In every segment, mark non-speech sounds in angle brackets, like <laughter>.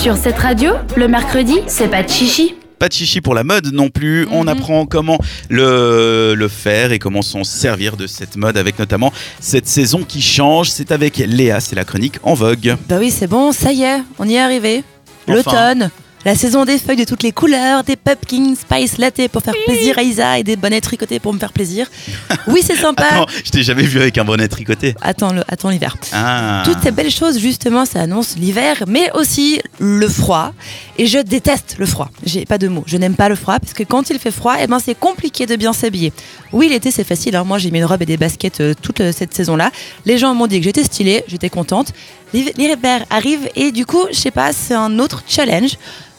Sur cette radio, le mercredi, c'est pas de chichi. Pas de chichi pour la mode non plus. On Mhm. apprend comment le, le faire et comment s'en servir de cette mode avec notamment cette saison qui change. C'est avec Léa, c'est la chronique en vogue. Bah oui, c'est bon, ça y est, on y est arrivé. Enfin. L'automne, la saison des feuilles de toutes les couleurs, des pumpkin spice latte pour faire plaisir à Isa et des bonnets tricotés pour me faire plaisir. <laughs> Oui, c'est sympa. Attends, je t'ai jamais vu avec un bonnet tricoté. Attends, le, attends l'hiver. Ah. Toutes ces belles choses, justement, ça annonce l'hiver, mais aussi le froid. Et je déteste le froid. J'ai pas de mots. Je n'aime pas le froid parce que quand il fait froid, eh ben, c'est compliqué de bien s'habiller. Oui, l'été, c'est facile. hein. Moi, j'ai mis une robe et des baskets euh, toute euh, cette saison-là. Les gens m'ont dit que j'étais stylée, j'étais contente. L'hiver l'hiver arrive et du coup, je sais pas, c'est un autre challenge.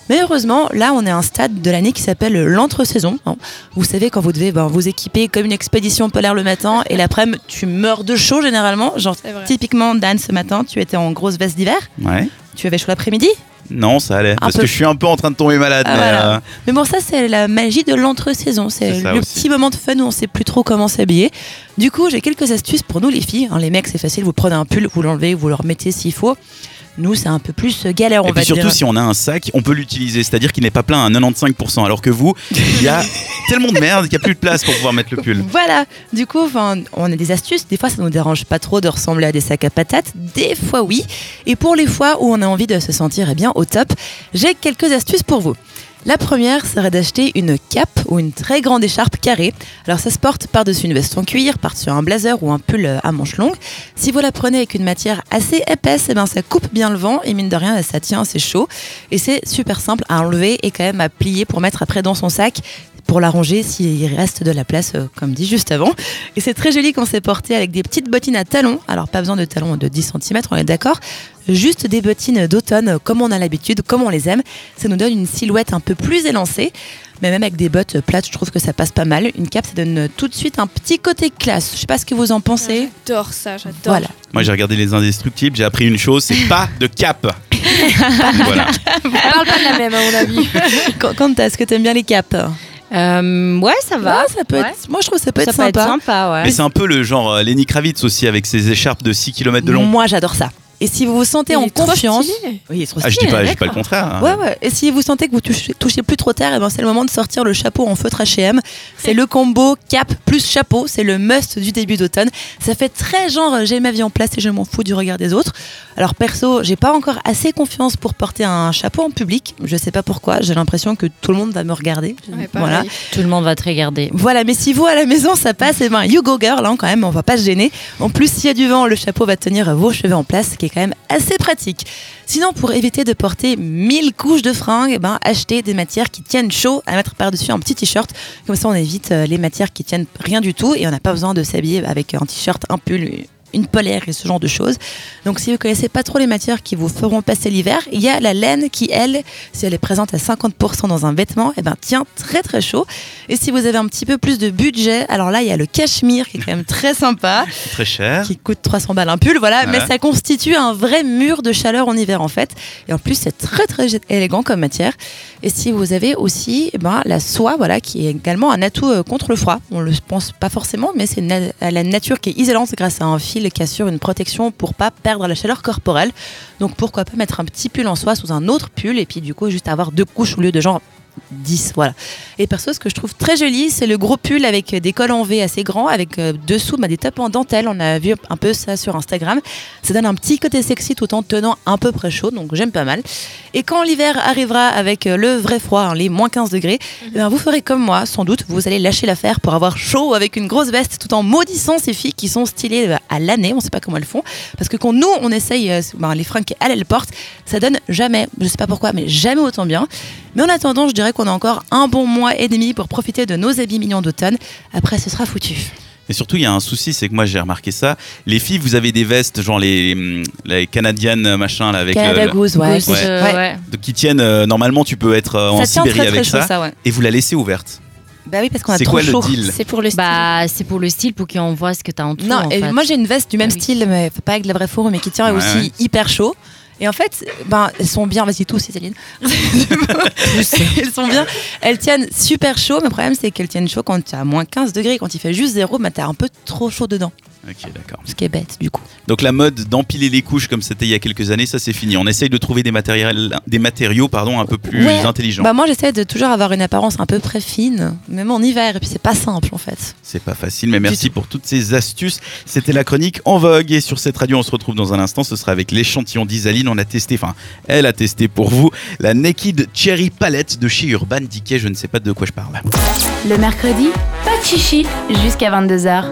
Mais heureusement, là, on est à un stade de l'année qui s'appelle l'entre-saison. hein. Vous savez, quand vous devez ben, vous équiper comme une expédition polaire le matin et l'après-midi, tu meurs de chaud généralement. Genre, typiquement, Dan, ce matin, tu étais en grosse veste d'hiver. Ouais. Tu avais chaud l'après-midi? Non, ça allait. parce peu. que je suis un peu en train de tomber malade. Ah, mais, voilà. euh, Mais bon, ça, c'est la magie de l'entre-saison. C'est le aussi. petit moment de fun où on sait plus trop comment s'habiller. Du coup, j'ai quelques astuces pour nous, les filles. Hein, les mecs, c'est facile. Vous prenez un pull, vous l'enlevez, vous le remettez s'il faut. Nous, c'est un peu plus galère, on et va puis surtout, dire. si on a un sac, on peut l'utiliser. C'est-à-dire qu'il n'est pas plein à 95%. Alors que vous, il y a <laughs> tellement de merde qu'il n'y a plus de place pour pouvoir mettre le pull. Voilà, du coup, on a des astuces. Des fois, ça nous dérange pas trop de ressembler à des sacs à patates. Des fois, oui. Et pour les fois où on a envie de se sentir eh bien au top, j'ai quelques astuces pour vous. La première serait d'acheter une cape ou une très grande écharpe carrée. Alors ça se porte par-dessus une veste en cuir, par-dessus un blazer ou un pull à manches longues. Si vous la prenez avec une matière assez épaisse, eh ben ça coupe bien le vent et mine de rien, ça tient assez chaud. Et c'est super simple à enlever et quand même à plier pour mettre après dans son sac pour la ranger s'il reste de la place, euh, comme dit juste avant. Et c'est très joli quand c'est porté avec des petites bottines à talons. Alors, pas besoin de talons de 10 cm, on est d'accord. Juste des bottines d'automne, comme on a l'habitude, comme on les aime. Ça nous donne une silhouette un peu plus élancée. Mais même avec des bottes plates, je trouve que ça passe pas mal. Une cape, ça donne tout de suite un petit côté classe. Je sais pas ce que vous en pensez. J'adore ça, j'adore. Voilà. Moi, j'ai regardé Les Indestructibles, j'ai appris une chose c'est pas de cap. <laughs> voilà. On parle pas de la même, à mon avis. Quand, quand est-ce que t'aimes bien les capes? Euh, ouais, ça va. Ouais, ça peut Ouais. être. Moi, je trouve que ça peut ça être peut sympa. être sympa, ouais. Mais c'est un peu le genre euh, Lenny Kravitz aussi avec ses écharpes de 6 km de long. Moi, j'adore ça. Et si vous vous sentez Il en confiance, oui, il est trop Ah, je dis pas, je dis pas le contraire. hein. Ouais, ouais. Et si vous sentez que vous touchez, touchez plus trop terre, eh ben c'est le moment de sortir le chapeau en feutre H&M. C'est le combo cap plus chapeau. C'est le must du début d'automne. Ça fait très genre euh, j'ai ma vie en place et je m'en fous du regard des autres. Alors perso, j'ai pas encore assez confiance pour porter un chapeau en public. Je sais pas pourquoi. J'ai l'impression que tout le monde va me regarder. Ouais, voilà. Tout le monde va te regarder. Voilà, mais si vous à la maison ça passe, et ben you go girl, hein, quand même, on va pas se gêner. En plus, s'il y a du vent, le chapeau va tenir vos cheveux en place, ce qui est quand même assez pratique. Sinon, pour éviter de porter 1000 couches de fringues, eh ben, achetez des matières qui tiennent chaud à mettre par-dessus un petit t-shirt. Comme ça, on évite euh, les matières qui tiennent rien du tout et on n'a pas besoin de s'habiller avec un t-shirt, un pull, une polaire et ce genre de choses. Donc, si vous connaissez pas trop les matières qui vous feront passer l'hiver, il y a la laine qui, elle, si elle est présente à 50% dans un vêtement, eh ben, tient très très chaud. Et si vous avez un petit peu plus de budget, alors là, il y a le cachemire qui est quand même très sympa <laughs> très cher. qui coûte 300 balles un pull, voilà, Ouais. mais ça constitue un vrai mur de chaleur en hiver en fait. Et en plus, c'est très très élégant comme matière. Et si vous avez aussi eh ben, la soie, voilà, qui est également un atout euh, contre le froid. On le pense pas forcément, mais c'est na- la nature qui est isolante grâce à un fil qui assure une protection pour pas perdre la chaleur corporelle. Donc pourquoi pas mettre un petit pull en soie sous un autre pull et puis du coup juste avoir deux couches au lieu de genre 10, voilà. Et perso, ce que je trouve très joli, c'est le gros pull avec des cols en V assez grands, avec euh, dessous bah, des tops en dentelle. On a vu un peu ça sur Instagram. Ça donne un petit côté sexy tout en tenant un peu près chaud, donc j'aime pas mal. Et quand l'hiver arrivera avec euh, le vrai froid, hein, les moins 15 degrés, eh ben, vous ferez comme moi, sans doute. Vous allez lâcher l'affaire pour avoir chaud avec une grosse veste tout en maudissant ces filles qui sont stylées euh, à l'année. On sait pas comment elles font. Parce que quand nous, on essaye euh, ben, les fringues qu'elles, elles portent, ça donne jamais, je sais pas pourquoi, mais jamais autant bien. Mais en attendant, je dirais qu'on a encore un bon mois et demi pour profiter de nos habits mignons d'automne. Après, ce sera foutu. Et surtout, il y a un souci, c'est que moi j'ai remarqué ça. Les filles, vous avez des vestes, genre les, les canadiennes machin là avec Canada le- Goose, ouais. Goose, c'est- euh, ouais. de- qui tiennent. euh, normalement, tu peux être euh, en Sibérie très très avec chaud, ça, ça, ouais. et vous la laissez ouverte. Bah oui, parce qu'on a trop quoi chaud. C'est pour le style. Bah, c'est pour le style, pour qu'on voit ce que t'as en dessous. Non, en et fait. moi j'ai une veste du même Ah oui. style, mais pas avec de la vraie fourrure, mais qui tient Ouais, aussi ouais. hyper chaud. Et en fait, ben, elles sont bien, vas-y tous, Céline. <laughs> elles sont bien, elles tiennent super chaud, mais le problème c'est qu'elles tiennent chaud quand tu as moins 15 degrés. Quand il fait juste zéro, ben, tu as un peu trop chaud dedans. Ok, d'accord. Ce qui est bête, du coup. Donc la mode d'empiler les couches comme c'était il y a quelques années, ça c'est fini. On essaye de trouver des matériels, des matériaux pardon, un peu plus Ouais. intelligents. Bah, moi, j'essaie de toujours avoir une apparence un peu très fine, même en hiver. Et puis, c'est pas simple, en fait. C'est pas facile, mais merci pour toutes ces astuces. C'était la chronique en vogue et sur cette radio, on se retrouve dans un instant. Ce sera avec l'échantillon d'Isaline. On a testé, enfin, elle a testé pour vous la Naked Cherry Palette de chez Urban Decay. Je ne sais pas de quoi je parle. Le mercredi, pas de chichi jusqu'à 22h.